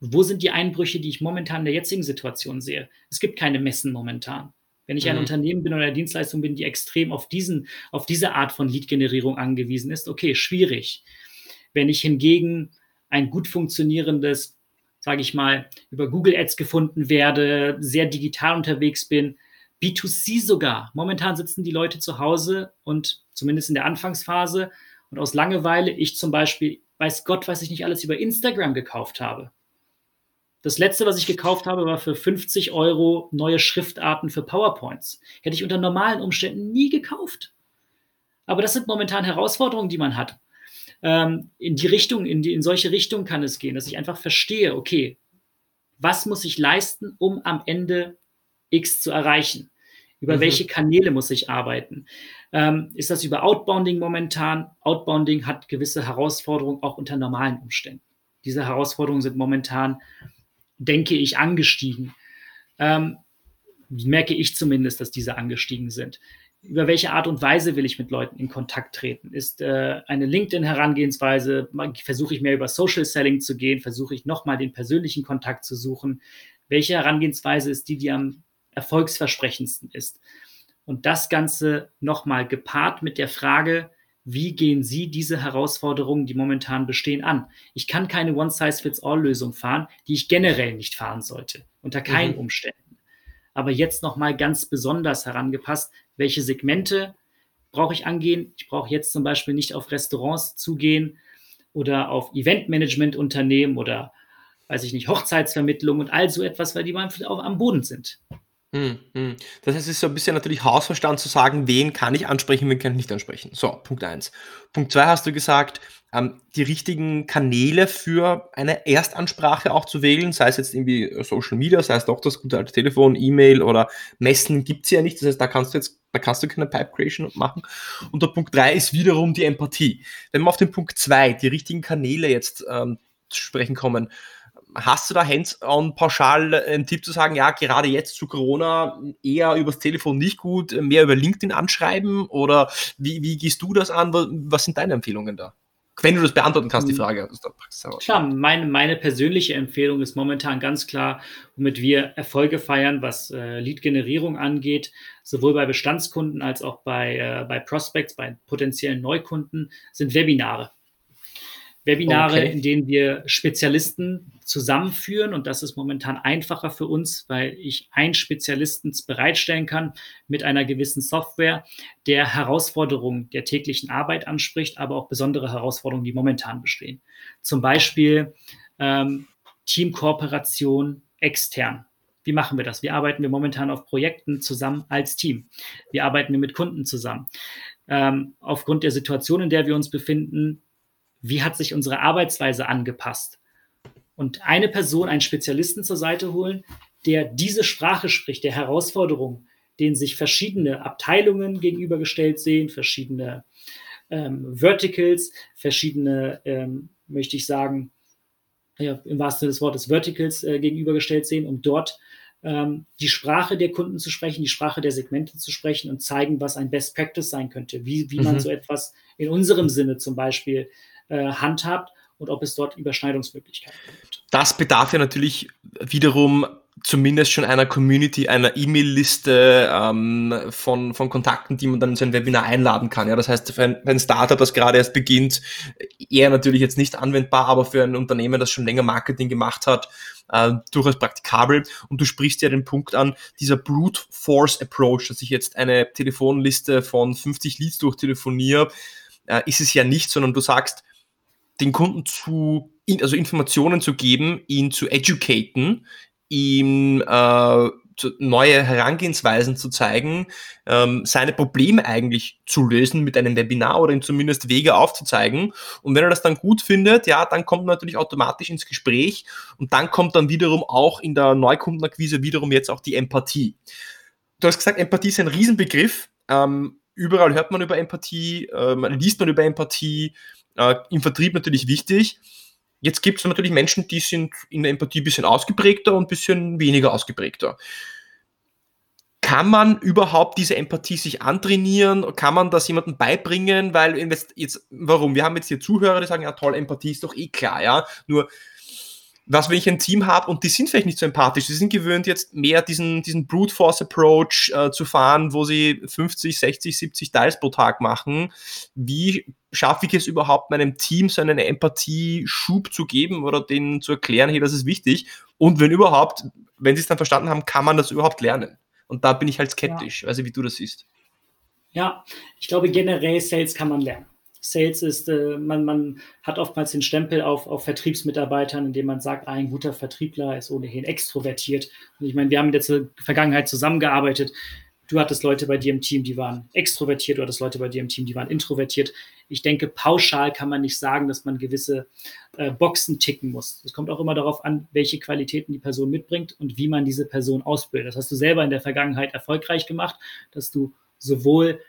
wo sind die Einbrüche, die ich momentan in der jetzigen Situation sehe? Es gibt keine Messen momentan. Wenn ich ein mhm. Unternehmen bin oder eine Dienstleistung bin, die extrem auf, diesen, auf diese Art von Lead-Generierung angewiesen ist, okay, schwierig. Wenn ich hingegen ein gut funktionierendes, sage ich mal, über Google Ads gefunden werde, sehr digital unterwegs bin, B2C sogar. Momentan sitzen die Leute zu Hause und zumindest in der Anfangsphase und aus Langeweile, ich zum Beispiel, weiß Gott, was ich nicht alles über Instagram gekauft habe. Das letzte, was ich gekauft habe, war für 50 Euro neue Schriftarten für PowerPoints. Hätte ich unter normalen Umständen nie gekauft. Aber das sind momentan Herausforderungen, die man hat. Ähm, in die Richtung, in, die, in solche Richtungen kann es gehen, dass ich einfach verstehe, okay, was muss ich leisten, um am Ende X zu erreichen? Über mhm. welche Kanäle muss ich arbeiten? Ähm, ist das über Outbounding momentan? Outbounding hat gewisse Herausforderungen auch unter normalen Umständen. Diese Herausforderungen sind momentan denke ich, angestiegen. Ähm, merke ich zumindest, dass diese angestiegen sind. Über welche Art und Weise will ich mit Leuten in Kontakt treten? Ist äh, eine LinkedIn-Herangehensweise, versuche ich mehr über Social Selling zu gehen, versuche ich nochmal den persönlichen Kontakt zu suchen? Welche Herangehensweise ist die, die am erfolgsversprechendsten ist? Und das Ganze nochmal gepaart mit der Frage, wie gehen Sie diese Herausforderungen, die momentan bestehen, an? Ich kann keine One-Size-Fits-All-Lösung fahren, die ich generell nicht fahren sollte, unter keinen mhm. Umständen. Aber jetzt nochmal ganz besonders herangepasst, welche Segmente brauche ich angehen? Ich brauche jetzt zum Beispiel nicht auf Restaurants zugehen oder auf Eventmanagement-Unternehmen oder, weiß ich nicht, Hochzeitsvermittlung und all so etwas, weil die einfach am Boden sind. Hm, hm. Das heißt, es ist so ein bisschen natürlich Hausverstand zu sagen, wen kann ich ansprechen, wen kann ich nicht ansprechen. So, Punkt eins. Punkt zwei hast du gesagt, ähm, die richtigen Kanäle für eine Erstansprache auch zu wählen, sei es jetzt irgendwie Social Media, sei es doch das gute alte Telefon, E-Mail oder Messen gibt's ja nicht. Das heißt, da kannst du jetzt, da kannst du keine Pipe Creation machen. Und der Punkt drei ist wiederum die Empathie. Wenn wir auf den Punkt zwei, die richtigen Kanäle jetzt ähm, zu sprechen kommen, Hast du da hands-on pauschal einen Tipp zu sagen, ja, gerade jetzt zu Corona eher übers Telefon nicht gut, mehr über LinkedIn anschreiben? Oder wie, wie gehst du das an? Was sind deine Empfehlungen da? Wenn du das beantworten kannst, die hm. Frage. Klar, meine, meine persönliche Empfehlung ist momentan ganz klar, womit wir Erfolge feiern, was äh, Lead-Generierung angeht, sowohl bei Bestandskunden als auch bei, äh, bei Prospects, bei potenziellen Neukunden, sind Webinare. Webinare, okay. in denen wir Spezialisten zusammenführen. Und das ist momentan einfacher für uns, weil ich einen Spezialisten bereitstellen kann mit einer gewissen Software, der Herausforderungen der täglichen Arbeit anspricht, aber auch besondere Herausforderungen, die momentan bestehen. Zum Beispiel ähm, Teamkooperation extern. Wie machen wir das? Wie arbeiten wir momentan auf Projekten zusammen als Team? Wie arbeiten wir mit Kunden zusammen? Ähm, aufgrund der Situation, in der wir uns befinden, wie hat sich unsere Arbeitsweise angepasst? Und eine Person, einen Spezialisten zur Seite holen, der diese Sprache spricht, der Herausforderung, denen sich verschiedene Abteilungen gegenübergestellt sehen, verschiedene ähm, Verticals, verschiedene, ähm, möchte ich sagen, ja, im wahrsten Sinne des Wortes Verticals äh, gegenübergestellt sehen, um dort ähm, die Sprache der Kunden zu sprechen, die Sprache der Segmente zu sprechen und zeigen, was ein Best Practice sein könnte, wie, wie mhm. man so etwas in unserem Sinne zum Beispiel äh, handhabt und ob es dort Überschneidungsmöglichkeiten gibt. Das bedarf ja natürlich wiederum zumindest schon einer Community, einer E-Mail-Liste ähm, von, von Kontakten, die man dann in sein Webinar einladen kann. Ja, das heißt, für ein, für ein Startup, das gerade erst beginnt, eher natürlich jetzt nicht anwendbar, aber für ein Unternehmen, das schon länger Marketing gemacht hat, äh, durchaus praktikabel. Und du sprichst ja den Punkt an, dieser Brute Force Approach, dass ich jetzt eine Telefonliste von 50 Leads durchtelefoniere, äh, ist es ja nicht, sondern du sagst, den Kunden zu, also Informationen zu geben, ihn zu educaten, ihm äh, neue Herangehensweisen zu zeigen, ähm, seine Probleme eigentlich zu lösen mit einem Webinar oder ihm zumindest Wege aufzuzeigen. Und wenn er das dann gut findet, ja, dann kommt man natürlich automatisch ins Gespräch und dann kommt dann wiederum auch in der Neukundenakquise wiederum jetzt auch die Empathie. Du hast gesagt, Empathie ist ein Riesenbegriff. Ähm, überall hört man über Empathie, äh, man liest man über Empathie, äh, im Vertrieb natürlich wichtig. Jetzt gibt es natürlich Menschen, die sind in der Empathie ein bisschen ausgeprägter und ein bisschen weniger ausgeprägter. Kann man überhaupt diese Empathie sich antrainieren? Kann man das jemandem beibringen? Weil jetzt, warum? Wir haben jetzt hier Zuhörer, die sagen, ja toll, Empathie ist doch eh klar, ja. Nur was, wenn ich ein Team habe und die sind vielleicht nicht so empathisch, die sind gewöhnt, jetzt mehr diesen, diesen Brute Force Approach äh, zu fahren, wo sie 50, 60, 70 Dials pro Tag machen. Wie schaffe ich es überhaupt, meinem Team so einen Empathie-Schub zu geben oder denen zu erklären, hey, das ist wichtig? Und wenn überhaupt, wenn sie es dann verstanden haben, kann man das überhaupt lernen? Und da bin ich halt skeptisch. Ja. Weiß ich, wie du das siehst. Ja, ich glaube, generell Sales kann man lernen. Sales ist, äh, man, man hat oftmals den Stempel auf, auf Vertriebsmitarbeitern, indem man sagt, ein guter Vertriebler ist ohnehin extrovertiert. Und ich meine, wir haben in der Vergangenheit zusammengearbeitet. Du hattest Leute bei dir im Team, die waren extrovertiert, du hattest Leute bei dir im Team, die waren introvertiert. Ich denke, pauschal kann man nicht sagen, dass man gewisse äh, Boxen ticken muss. Es kommt auch immer darauf an, welche Qualitäten die Person mitbringt und wie man diese Person ausbildet. Das hast du selber in der Vergangenheit erfolgreich gemacht, dass du sowohl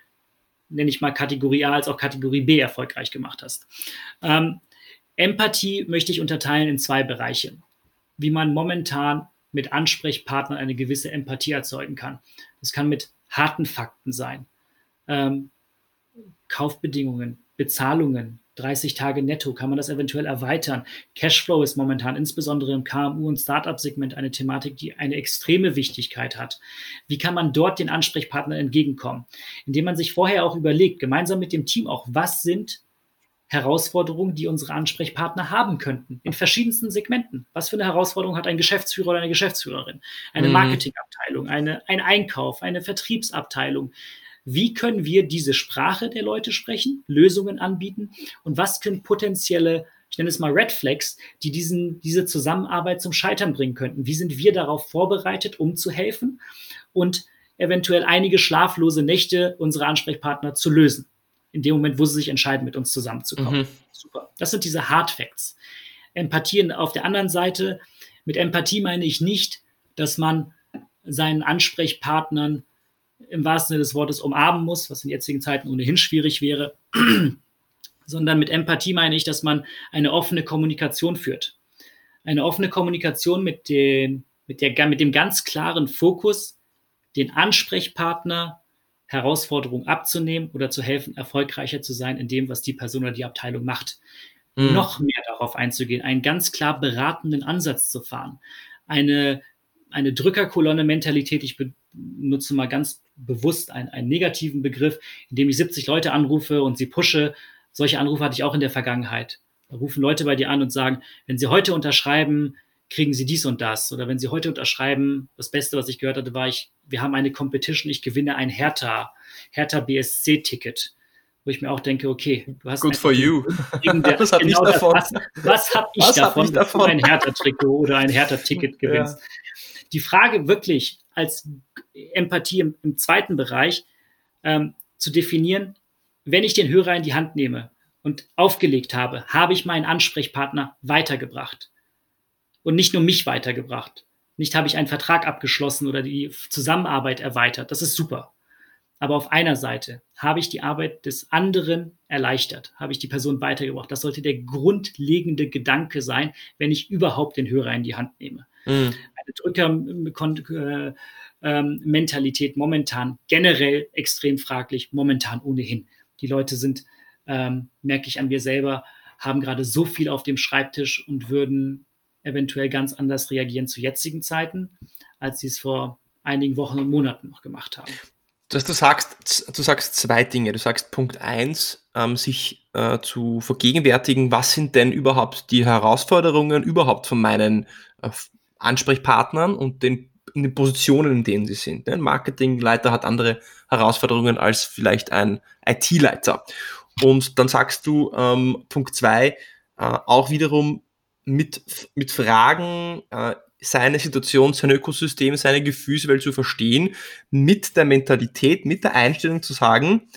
nenne ich mal Kategorie A als auch Kategorie B erfolgreich gemacht hast. Ähm, Empathie möchte ich unterteilen in zwei Bereiche. Wie man momentan mit Ansprechpartnern eine gewisse Empathie erzeugen kann. Das kann mit harten Fakten sein. Ähm, Kaufbedingungen, Bezahlungen, 30 Tage netto, kann man das eventuell erweitern. Cashflow ist momentan insbesondere im KMU- und Startup-Segment eine Thematik, die eine extreme Wichtigkeit hat. Wie kann man dort den Ansprechpartnern entgegenkommen? Indem man sich vorher auch überlegt, gemeinsam mit dem Team auch, was sind Herausforderungen, die unsere Ansprechpartner haben könnten, in verschiedensten Segmenten. Was für eine Herausforderung hat ein Geschäftsführer oder eine Geschäftsführerin? Eine mhm. Marketingabteilung, eine, ein Einkauf, eine Vertriebsabteilung, wie können wir diese Sprache der Leute sprechen, Lösungen anbieten und was können potenzielle, ich nenne es mal Red Flags, die diesen, diese Zusammenarbeit zum Scheitern bringen könnten? Wie sind wir darauf vorbereitet, um zu helfen und eventuell einige schlaflose Nächte unserer Ansprechpartner zu lösen? In dem Moment, wo sie sich entscheiden, mit uns zusammenzukommen. Mhm. Super. Das sind diese Hard Facts. Empathie auf der anderen Seite. Mit Empathie meine ich nicht, dass man seinen Ansprechpartnern im wahrsten Sinne des Wortes umarmen muss, was in jetzigen Zeiten ohnehin schwierig wäre, sondern mit Empathie meine ich, dass man eine offene Kommunikation führt. Eine offene Kommunikation mit dem, mit, der, mit dem ganz klaren Fokus, den Ansprechpartner Herausforderungen abzunehmen oder zu helfen, erfolgreicher zu sein in dem, was die Person oder die Abteilung macht. Mhm. Noch mehr darauf einzugehen, einen ganz klar beratenden Ansatz zu fahren, eine, eine Drückerkolonne-Mentalität, ich benutze mal ganz bewusst einen, einen negativen Begriff, indem ich 70 Leute anrufe und sie pushe. Solche Anrufe hatte ich auch in der Vergangenheit. Da rufen Leute bei dir an und sagen, wenn sie heute unterschreiben, kriegen sie dies und das. Oder wenn sie heute unterschreiben, das Beste, was ich gehört hatte, war ich, wir haben eine Competition, ich gewinne ein Hertha, Hertha BSC-Ticket. Wo ich mir auch denke, okay, du hast. Good for you. Der, was habe genau ich davon? was, was habe ich, was davon, hab ich davon, ein Hertha-Trikot oder ein Hertha-Ticket gewinnst? Ja. Die Frage wirklich, als Empathie im, im zweiten Bereich ähm, zu definieren, wenn ich den Hörer in die Hand nehme und aufgelegt habe, habe ich meinen Ansprechpartner weitergebracht. Und nicht nur mich weitergebracht. Nicht habe ich einen Vertrag abgeschlossen oder die Zusammenarbeit erweitert. Das ist super. Aber auf einer Seite habe ich die Arbeit des anderen erleichtert, habe ich die Person weitergebracht. Das sollte der grundlegende Gedanke sein, wenn ich überhaupt den Hörer in die Hand nehme. Mhm. Eine Drückermentalität momentan generell extrem fraglich, momentan ohnehin. Die Leute sind, ähm, merke ich an mir selber, haben gerade so viel auf dem Schreibtisch und würden eventuell ganz anders reagieren zu jetzigen Zeiten, als sie es vor einigen Wochen und Monaten noch gemacht haben. Dass du sagst, du sagst zwei Dinge. Du sagst Punkt eins, ähm, sich äh, zu vergegenwärtigen, was sind denn überhaupt die Herausforderungen überhaupt von meinen äh, Ansprechpartnern und den, in den Positionen, in denen sie sind. Ein Marketingleiter hat andere Herausforderungen als vielleicht ein IT-Leiter. Und dann sagst du, ähm, Punkt zwei äh, auch wiederum mit, mit Fragen äh, seine Situation, sein Ökosystem, seine Gefühlswelt zu verstehen, mit der Mentalität, mit der Einstellung zu sagen,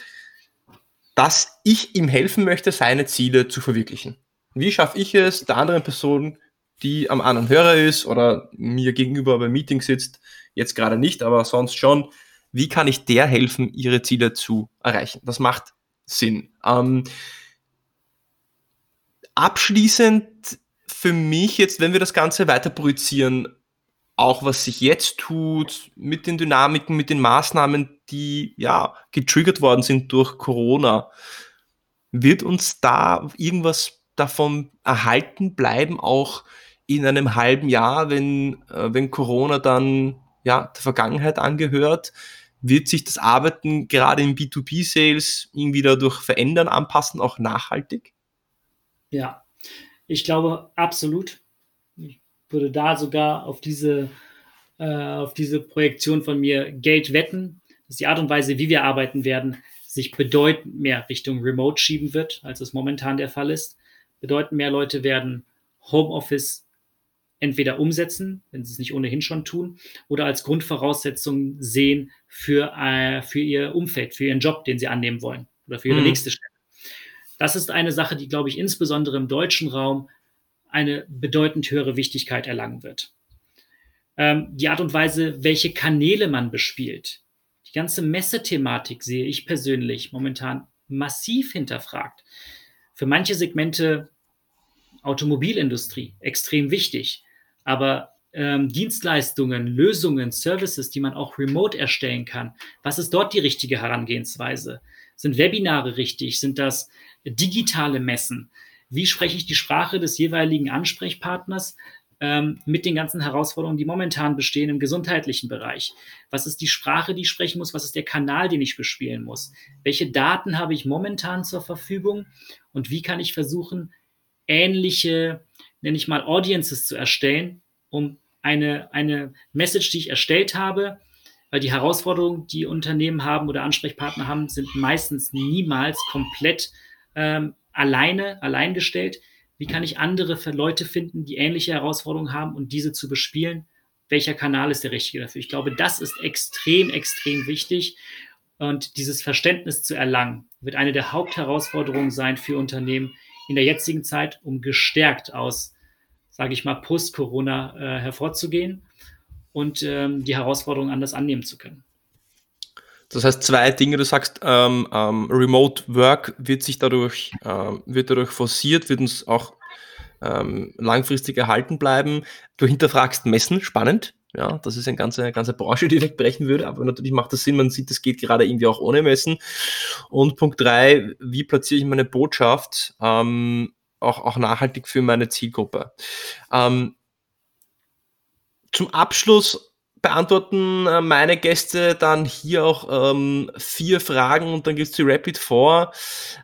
dass ich ihm helfen möchte, seine Ziele zu verwirklichen. Wie schaffe ich es, der anderen Person, die am anderen Hörer ist oder mir gegenüber beim Meeting sitzt, jetzt gerade nicht, aber sonst schon, wie kann ich der helfen, ihre Ziele zu erreichen? Das macht Sinn. Ähm, abschließend für mich jetzt, wenn wir das Ganze weiter projizieren, auch was sich jetzt tut, mit den Dynamiken, mit den Maßnahmen, die ja getriggert worden sind durch Corona, wird uns da irgendwas davon erhalten bleiben, auch in einem halben Jahr, wenn, äh, wenn Corona dann ja der Vergangenheit angehört? Wird sich das Arbeiten gerade im B2B-Sales irgendwie dadurch verändern, anpassen, auch nachhaltig? Ja, ich glaube absolut. Ich würde da sogar auf diese, äh, auf diese Projektion von mir Geld wetten, dass die Art und Weise, wie wir arbeiten werden, sich bedeutend mehr Richtung Remote schieben wird, als es momentan der Fall ist. Bedeutend mehr Leute werden Homeoffice entweder umsetzen, wenn sie es nicht ohnehin schon tun, oder als Grundvoraussetzung sehen für, äh, für ihr Umfeld, für ihren Job, den sie annehmen wollen oder für ihre mhm. nächste Stelle. Das ist eine Sache, die, glaube ich, insbesondere im deutschen Raum eine bedeutend höhere Wichtigkeit erlangen wird. Ähm, die Art und Weise, welche Kanäle man bespielt, die ganze Messethematik sehe ich persönlich momentan massiv hinterfragt. Für manche Segmente Automobilindustrie extrem wichtig, aber ähm, Dienstleistungen, Lösungen, Services, die man auch remote erstellen kann, was ist dort die richtige Herangehensweise? Sind Webinare richtig? Sind das digitale Messen? Wie spreche ich die Sprache des jeweiligen Ansprechpartners ähm, mit den ganzen Herausforderungen, die momentan bestehen im gesundheitlichen Bereich? Was ist die Sprache, die ich sprechen muss? Was ist der Kanal, den ich bespielen muss? Welche Daten habe ich momentan zur Verfügung? Und wie kann ich versuchen, ähnliche, nenne ich mal, Audiences zu erstellen, um eine, eine Message, die ich erstellt habe, weil die Herausforderungen, die Unternehmen haben oder Ansprechpartner haben, sind meistens niemals komplett ähm, alleine, allein gestellt. Wie kann ich andere Leute finden, die ähnliche Herausforderungen haben und diese zu bespielen? Welcher Kanal ist der richtige dafür? Ich glaube, das ist extrem, extrem wichtig. Und dieses Verständnis zu erlangen, wird eine der Hauptherausforderungen sein für Unternehmen in der jetzigen Zeit, um gestärkt aus, sage ich mal, Post-Corona äh, hervorzugehen und ähm, die Herausforderungen anders annehmen zu können. Das heißt, zwei Dinge, du sagst, ähm, ähm, Remote Work wird sich dadurch, ähm, wird dadurch forciert, wird uns auch ähm, langfristig erhalten bleiben. Du hinterfragst Messen, spannend. Ja, das ist eine ganze, ganze Branche, die wegbrechen würde, aber natürlich macht das Sinn, man sieht, das geht gerade irgendwie auch ohne Messen. Und Punkt drei, wie platziere ich meine Botschaft ähm, auch, auch nachhaltig für meine Zielgruppe? Ähm, zum Abschluss beantworten äh, meine Gäste dann hier auch ähm, vier Fragen und dann gibt's die Rapid vor.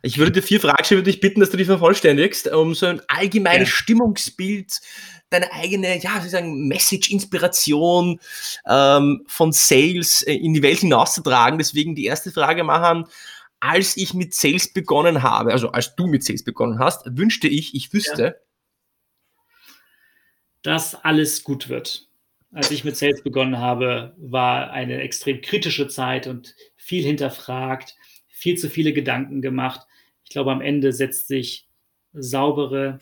Ich würde dir vier Fragen stellen, würde dich bitten, dass du die vervollständigst, um so ein allgemeines ja. Stimmungsbild, deine eigene, ja, wie sagen, Message-Inspiration ähm, von Sales äh, in die Welt hinauszutragen. Deswegen die erste Frage machen. Als ich mit Sales begonnen habe, also als du mit Sales begonnen hast, wünschte ich, ich wüsste, ja. dass alles gut wird als ich mit Sales begonnen habe, war eine extrem kritische Zeit und viel hinterfragt, viel zu viele Gedanken gemacht. Ich glaube, am Ende setzt sich saubere,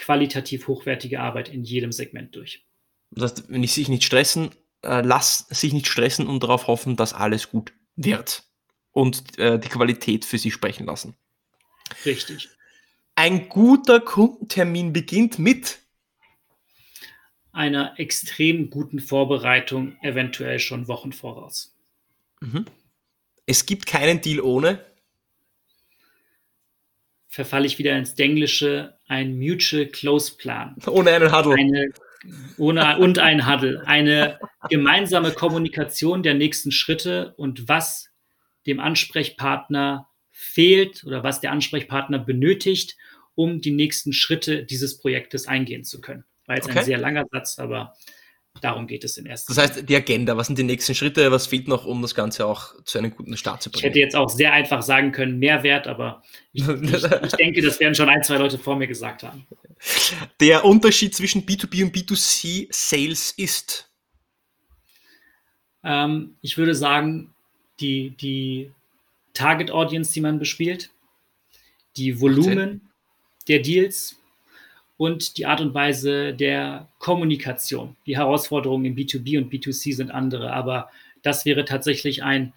qualitativ hochwertige Arbeit in jedem Segment durch. Das heißt, wenn ich sich nicht stressen, äh, lass sich nicht stressen und darauf hoffen, dass alles gut wird und äh, die Qualität für sie sprechen lassen. Richtig. Ein guter Kundentermin beginnt mit einer extrem guten Vorbereitung, eventuell schon Wochen voraus. Mhm. Es gibt keinen Deal ohne. Verfalle ich wieder ins Denglische, ein Mutual Close Plan. Ohne einen Huddle. Eine, ohne, und ein Huddle. Eine gemeinsame Kommunikation der nächsten Schritte und was dem Ansprechpartner fehlt oder was der Ansprechpartner benötigt, um die nächsten Schritte dieses Projektes eingehen zu können. War jetzt okay. ein sehr langer Satz, aber Darum geht es in erster Das heißt, die Agenda, was sind die nächsten Schritte, was fehlt noch, um das Ganze auch zu einem guten Start zu bringen? Ich hätte jetzt auch sehr einfach sagen können, Mehrwert, aber ich, ich, ich denke, das werden schon ein, zwei Leute vor mir gesagt haben. Der Unterschied zwischen B2B und B2C Sales ist? Ähm, ich würde sagen, die, die Target Audience, die man bespielt, die Volumen der Deals und die Art und Weise der Kommunikation. Die Herausforderungen im B2B und B2C sind andere, aber das wäre tatsächlich ein,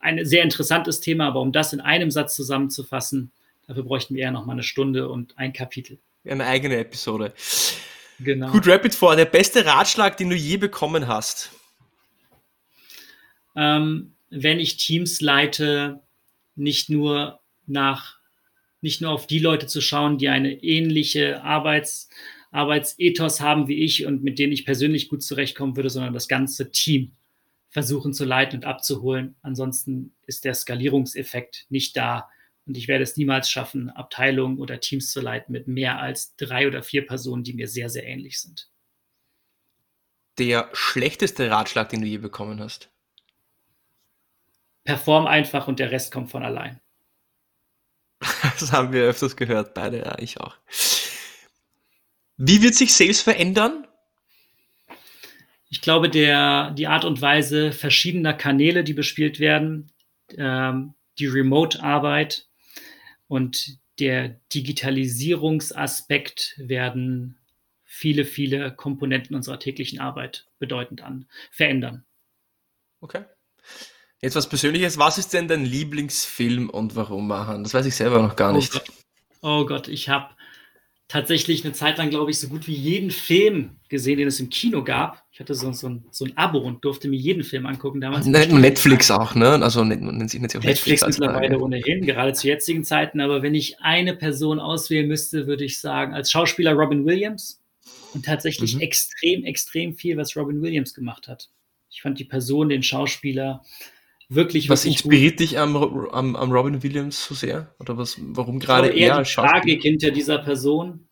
ein sehr interessantes Thema. Aber um das in einem Satz zusammenzufassen, dafür bräuchten wir eher noch mal eine Stunde und ein Kapitel. Eine eigene Episode. Genau. Gut, Rapid vor. Der beste Ratschlag, den du je bekommen hast? Ähm, wenn ich Teams leite, nicht nur nach nicht nur auf die Leute zu schauen, die eine ähnliche Arbeits, Arbeitsethos haben wie ich und mit denen ich persönlich gut zurechtkommen würde, sondern das ganze Team versuchen zu leiten und abzuholen. Ansonsten ist der Skalierungseffekt nicht da. Und ich werde es niemals schaffen, Abteilungen oder Teams zu leiten mit mehr als drei oder vier Personen, die mir sehr, sehr ähnlich sind. Der schlechteste Ratschlag, den du je bekommen hast? Perform einfach und der Rest kommt von allein. Das haben wir öfters gehört, beide, ja, ich auch. Wie wird sich Sales verändern? Ich glaube, der, die Art und Weise verschiedener Kanäle, die bespielt werden, ähm, die Remote-Arbeit und der Digitalisierungsaspekt werden viele, viele Komponenten unserer täglichen Arbeit bedeutend an, verändern. Okay. Jetzt was Persönliches. Was ist denn dein Lieblingsfilm und warum, Mahan? Das weiß ich selber noch gar nicht. Oh Gott, oh Gott ich habe tatsächlich eine Zeit lang, glaube ich, so gut wie jeden Film gesehen, den es im Kino gab. Ich hatte so, so, ein, so ein Abo und durfte mir jeden Film angucken damals. Netflix auch, ne? Also nennt sich Netflix, Netflix mittlerweile ohnehin, gerade zu jetzigen Zeiten. Aber wenn ich eine Person auswählen müsste, würde ich sagen, als Schauspieler Robin Williams und tatsächlich mhm. extrem, extrem viel, was Robin Williams gemacht hat. Ich fand die Person, den Schauspieler, wirklich. Was inspiriert gut. dich am, am, am, Robin Williams so sehr? Oder was, warum gerade er? Die Tragik hinter dieser Person.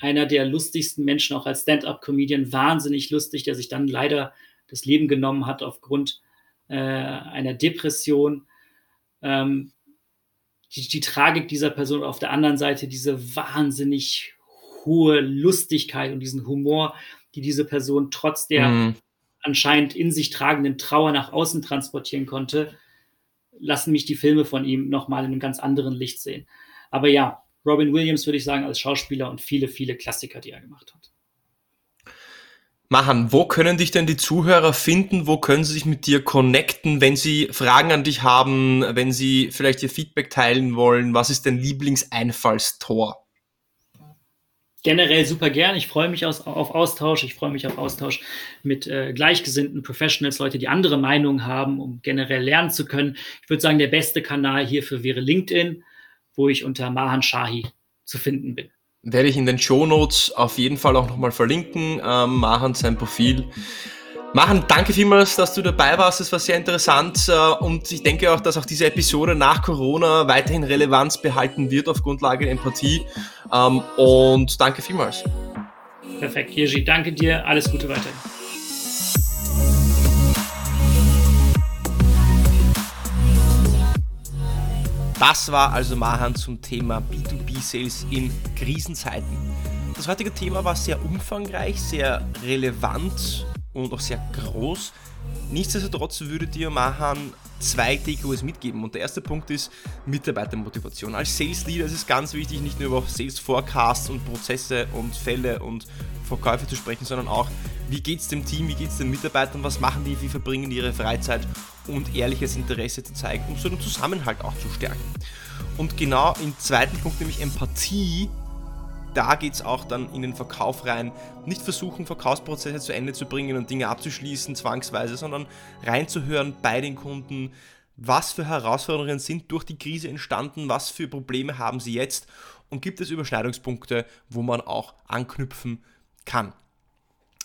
Einer der lustigsten Menschen, auch als Stand-up-Comedian, wahnsinnig lustig, der sich dann leider das Leben genommen hat aufgrund äh, einer Depression. Ähm, die, die Tragik dieser Person auf der anderen Seite, diese wahnsinnig hohe Lustigkeit und diesen Humor, die diese Person trotz der mm anscheinend in sich tragenden Trauer nach außen transportieren konnte, lassen mich die Filme von ihm nochmal in einem ganz anderen Licht sehen. Aber ja, Robin Williams würde ich sagen als Schauspieler und viele, viele Klassiker, die er gemacht hat. Mahan, wo können dich denn die Zuhörer finden? Wo können sie sich mit dir connecten, wenn sie Fragen an dich haben, wenn sie vielleicht ihr Feedback teilen wollen? Was ist dein Lieblingseinfallstor? Generell super gern. Ich freue mich aus, auf Austausch. Ich freue mich auf Austausch mit äh, gleichgesinnten Professionals, Leute, die andere Meinungen haben, um generell lernen zu können. Ich würde sagen, der beste Kanal hierfür wäre LinkedIn, wo ich unter Mahan Shahi zu finden bin. Werde ich in den Show Notes auf jeden Fall auch nochmal verlinken. Ähm, Mahan sein Profil. Machen, danke vielmals, dass du dabei warst. Es war sehr interessant äh, und ich denke auch, dass auch diese Episode nach Corona weiterhin Relevanz behalten wird auf Grundlage der Empathie. Ähm, und danke vielmals. Perfekt, Jirgi, danke dir. Alles Gute weiterhin. Das war also Mahan zum Thema B2B-Sales in Krisenzeiten. Das heutige Thema war sehr umfangreich, sehr relevant und auch sehr groß. Nichtsdestotrotz würde dir Mahan zwei Takeaways mitgeben. Und der erste Punkt ist Mitarbeitermotivation. Als Sales Leader ist es ganz wichtig, nicht nur über Sales Forecasts und Prozesse und Fälle und Verkäufe zu sprechen, sondern auch, wie geht es dem Team, wie geht es den Mitarbeitern, was machen die, wie verbringen die ihre Freizeit und ehrliches Interesse zu zeigen, um so einen Zusammenhalt auch zu stärken. Und genau im zweiten Punkt, nämlich Empathie, da geht es auch dann in den Verkauf rein. Nicht versuchen, Verkaufsprozesse zu Ende zu bringen und Dinge abzuschließen zwangsweise, sondern reinzuhören bei den Kunden, was für Herausforderungen sind durch die Krise entstanden, was für Probleme haben sie jetzt und gibt es Überschneidungspunkte, wo man auch anknüpfen kann.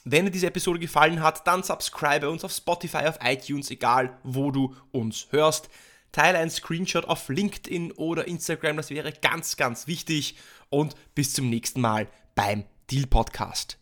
Wenn dir diese Episode gefallen hat, dann subscribe uns auf Spotify, auf iTunes, egal wo du uns hörst. Teile einen Screenshot auf LinkedIn oder Instagram, das wäre ganz, ganz wichtig. Und bis zum nächsten Mal beim Deal Podcast.